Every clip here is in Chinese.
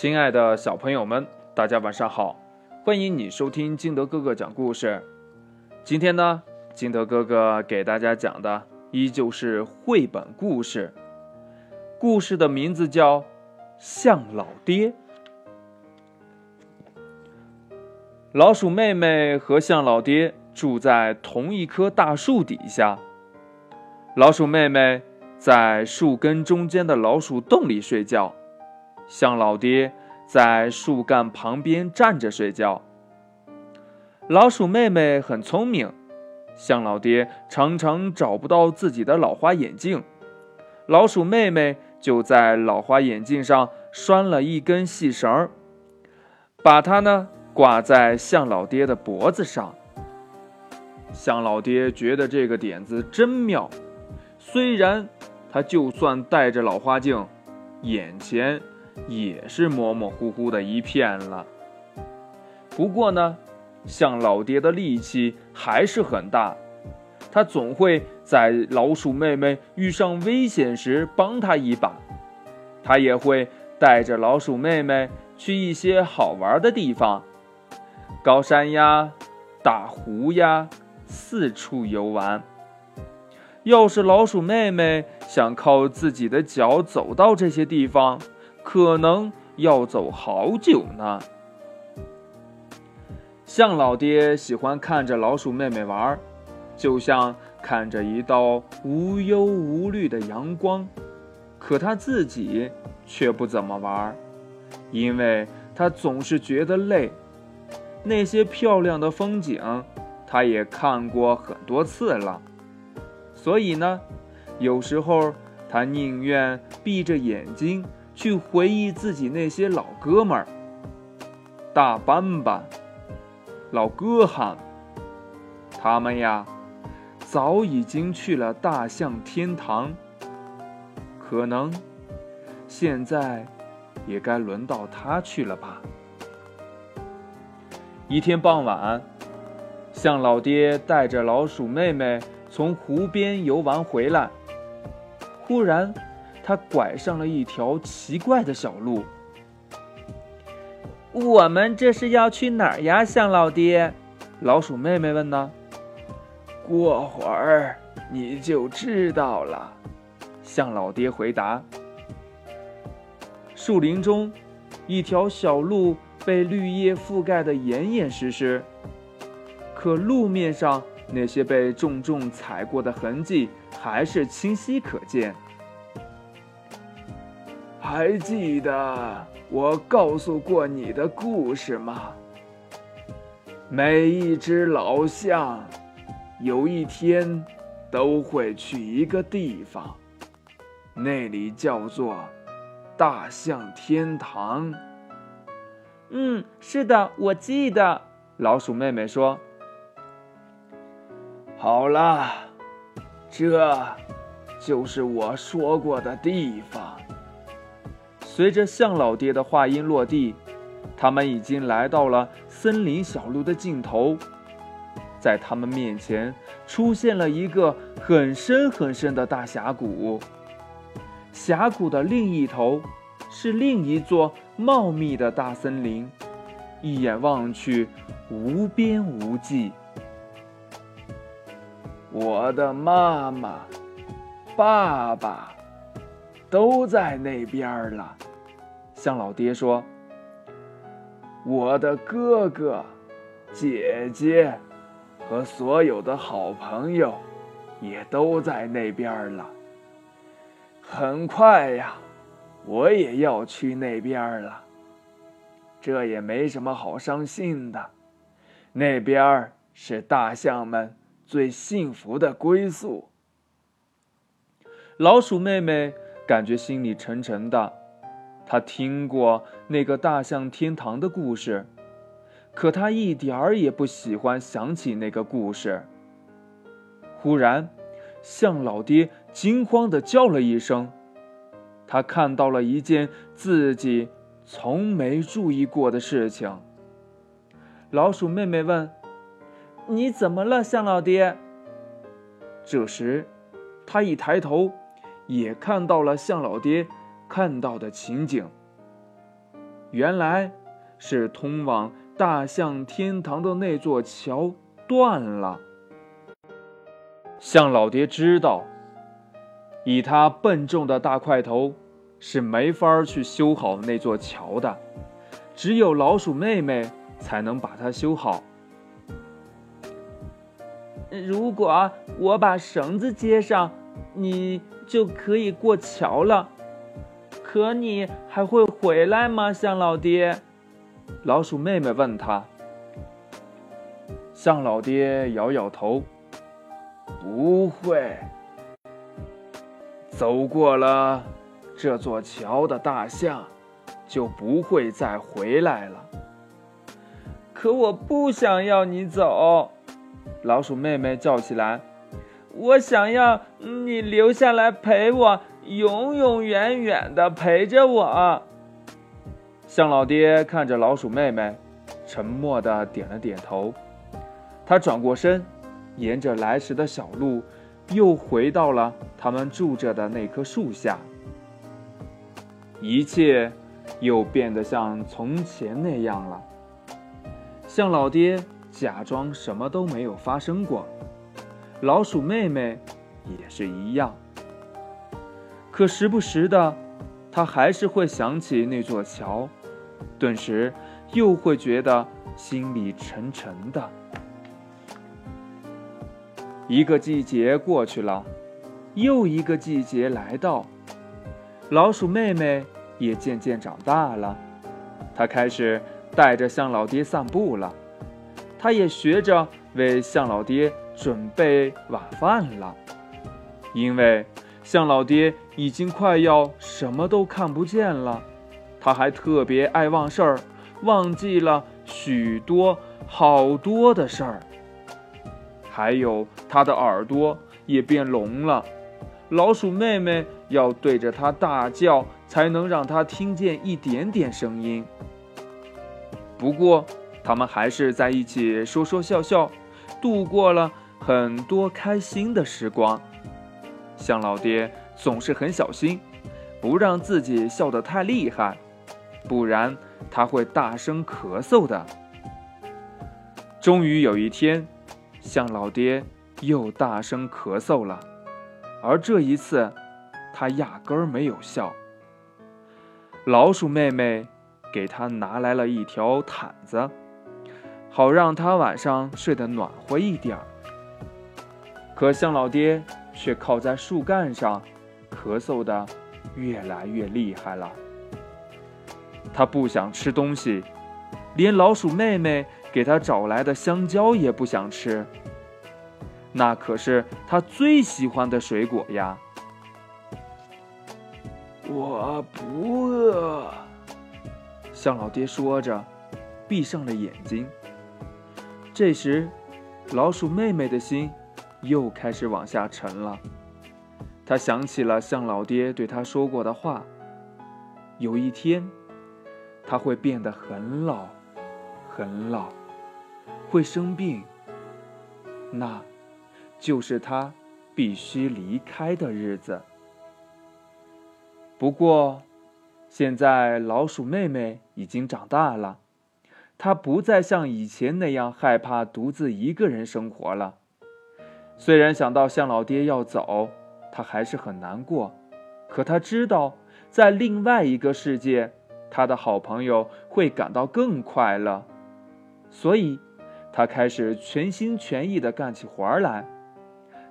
亲爱的小朋友们，大家晚上好！欢迎你收听金德哥哥讲故事。今天呢，金德哥哥给大家讲的依旧是绘本故事，故事的名字叫《象老爹》。老鼠妹妹和象老爹住在同一棵大树底下。老鼠妹妹在树根中间的老鼠洞里睡觉，象老爹在树干旁边站着睡觉。老鼠妹妹很聪明，象老爹常常找不到自己的老花眼镜，老鼠妹妹就在老花眼镜上拴了一根细绳，把它呢挂在象老爹的脖子上。象老爹觉得这个点子真妙。虽然他就算戴着老花镜，眼前也是模模糊糊的一片了。不过呢，像老爹的力气还是很大，他总会在老鼠妹妹遇上危险时帮他一把。他也会带着老鼠妹妹去一些好玩的地方，高山呀、大湖呀，四处游玩。要是老鼠妹妹想靠自己的脚走到这些地方，可能要走好久呢。象老爹喜欢看着老鼠妹妹玩，就像看着一道无忧无虑的阳光。可他自己却不怎么玩，因为他总是觉得累。那些漂亮的风景，他也看过很多次了。所以呢，有时候他宁愿闭着眼睛去回忆自己那些老哥们儿，大斑斑、老哥汉，他们呀，早已经去了大象天堂。可能现在也该轮到他去了吧。一天傍晚，象老爹带着老鼠妹妹。从湖边游玩回来，忽然，他拐上了一条奇怪的小路。我们这是要去哪儿呀，象老爹？老鼠妹妹问呢。过会儿你就知道了，象老爹回答。树林中，一条小路被绿叶覆盖得严严实实，可路面上。那些被重重踩过的痕迹还是清晰可见。还记得我告诉过你的故事吗？每一只老象，有一天都会去一个地方，那里叫做大象天堂。嗯，是的，我记得。老鼠妹妹说。好了，这就是我说过的地方。随着向老爹的话音落地，他们已经来到了森林小路的尽头。在他们面前出现了一个很深很深的大峡谷，峡谷的另一头是另一座茂密的大森林，一眼望去无边无际。我的妈妈、爸爸都在那边了。向老爹说：“我的哥哥、姐姐和所有的好朋友也都在那边了。很快呀，我也要去那边了。这也没什么好伤心的，那边是大象们。”最幸福的归宿。老鼠妹妹感觉心里沉沉的，他听过那个大象天堂的故事，可他一点儿也不喜欢想起那个故事。忽然，象老爹惊慌的叫了一声，他看到了一件自己从没注意过的事情。老鼠妹妹问。你怎么了，象老爹？这时，他一抬头，也看到了象老爹看到的情景。原来是通往大象天堂的那座桥断了。象老爹知道，以他笨重的大块头，是没法去修好那座桥的，只有老鼠妹妹才能把它修好。如果我把绳子接上，你就可以过桥了。可你还会回来吗，象老爹？老鼠妹妹问他。象老爹摇摇头，不会。走过了这座桥的大象，就不会再回来了。可我不想要你走。老鼠妹妹叫起来：“我想要你留下来陪我，永永远远的陪着我。”象老爹看着老鼠妹妹，沉默的点了点头。他转过身，沿着来时的小路，又回到了他们住着的那棵树下。一切又变得像从前那样了。象老爹。假装什么都没有发生过，老鼠妹妹也是一样。可时不时的，他还是会想起那座桥，顿时又会觉得心里沉沉的。一个季节过去了，又一个季节来到，老鼠妹妹也渐渐长大了，她开始带着象老爹散步了。她也学着为象老爹准备晚饭了，因为象老爹已经快要什么都看不见了。他还特别爱忘事儿，忘记了许多好多的事儿。还有他的耳朵也变聋了，老鼠妹妹要对着他大叫，才能让他听见一点点声音。不过。他们还是在一起说说笑笑，度过了很多开心的时光。象老爹总是很小心，不让自己笑得太厉害，不然他会大声咳嗽的。终于有一天，象老爹又大声咳嗽了，而这一次，他压根儿没有笑。老鼠妹妹给他拿来了一条毯子。好让他晚上睡得暖和一点儿。可象老爹却靠在树干上，咳嗽的越来越厉害了。他不想吃东西，连老鼠妹妹给他找来的香蕉也不想吃。那可是他最喜欢的水果呀。我不饿，向老爹说着，闭上了眼睛。这时，老鼠妹妹的心又开始往下沉了。他想起了向老爹对他说过的话：有一天，他会变得很老，很老，会生病。那，就是他必须离开的日子。不过，现在老鼠妹妹已经长大了。她不再像以前那样害怕独自一个人生活了。虽然想到向老爹要走，他还是很难过。可他知道，在另外一个世界，他的好朋友会感到更快乐。所以，他开始全心全意地干起活来。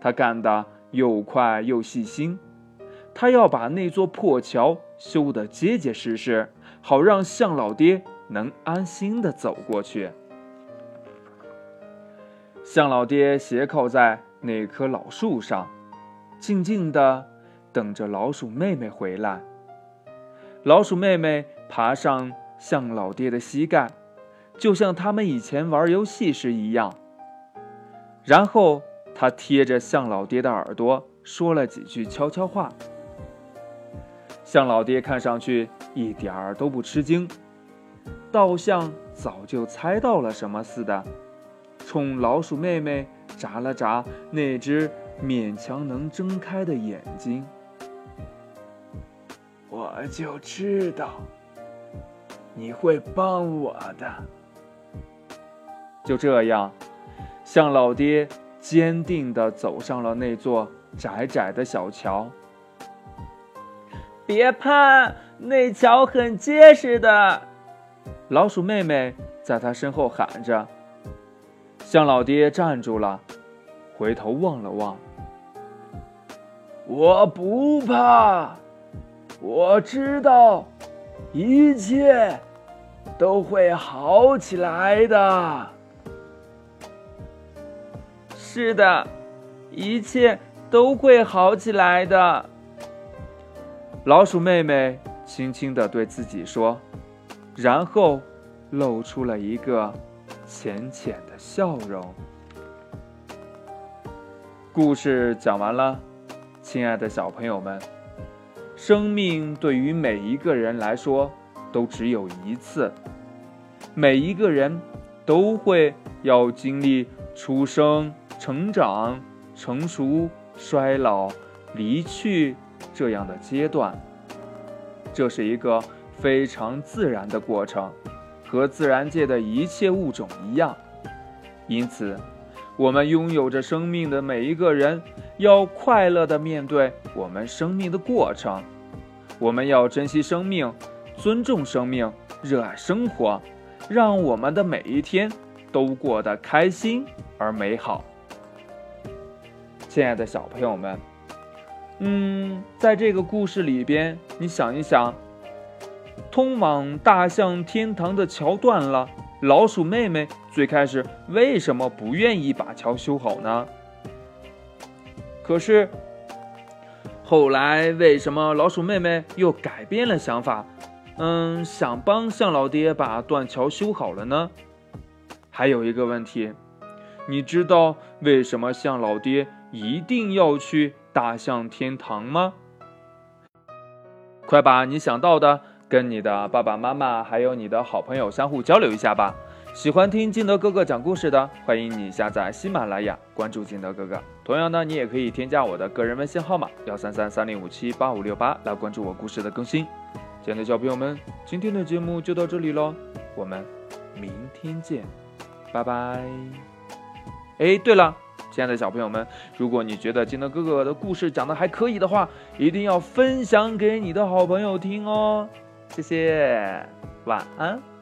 他干得又快又细心。他要把那座破桥修得结结实实，好让向老爹。能安心的走过去。向老爹斜靠在那棵老树上，静静的等着老鼠妹妹回来。老鼠妹妹爬上象老爹的膝盖，就像他们以前玩游戏时一样。然后他贴着象老爹的耳朵说了几句悄悄话。象老爹看上去一点儿都不吃惊。倒像早就猜到了什么似的，冲老鼠妹妹眨了眨那只勉强能睁开的眼睛。我就知道，你会帮我的。就这样，象老爹坚定地走上了那座窄窄的小桥。别怕，那桥很结实的。老鼠妹妹在他身后喊着。向老爹站住了，回头望了望。我不怕，我知道，一切都会好起来的。是的，一切都会好起来的。老鼠妹妹轻轻地对自己说，然后露出了一个。浅浅的笑容。故事讲完了，亲爱的小朋友们，生命对于每一个人来说都只有一次，每一个人都会要经历出生、成长、成熟、衰老、离去这样的阶段，这是一个非常自然的过程。和自然界的一切物种一样，因此，我们拥有着生命的每一个人要快乐地面对我们生命的过程。我们要珍惜生命，尊重生命，热爱生活，让我们的每一天都过得开心而美好。亲爱的小朋友们，嗯，在这个故事里边，你想一想。通往大象天堂的桥断了，老鼠妹妹最开始为什么不愿意把桥修好呢？可是后来为什么老鼠妹妹又改变了想法，嗯，想帮象老爹把断桥修好了呢？还有一个问题，你知道为什么象老爹一定要去大象天堂吗？快把你想到的。跟你的爸爸妈妈还有你的好朋友相互交流一下吧。喜欢听金德哥哥讲故事的，欢迎你下载喜马拉雅，关注金德哥哥。同样呢，你也可以添加我的个人微信号码幺三三三零五七八五六八来关注我故事的更新。亲爱的小朋友们，今天的节目就到这里喽，我们明天见，拜拜。哎，对了。亲爱的小朋友们，如果你觉得金德哥哥的故事讲的还可以的话，一定要分享给你的好朋友听哦。谢谢，晚安。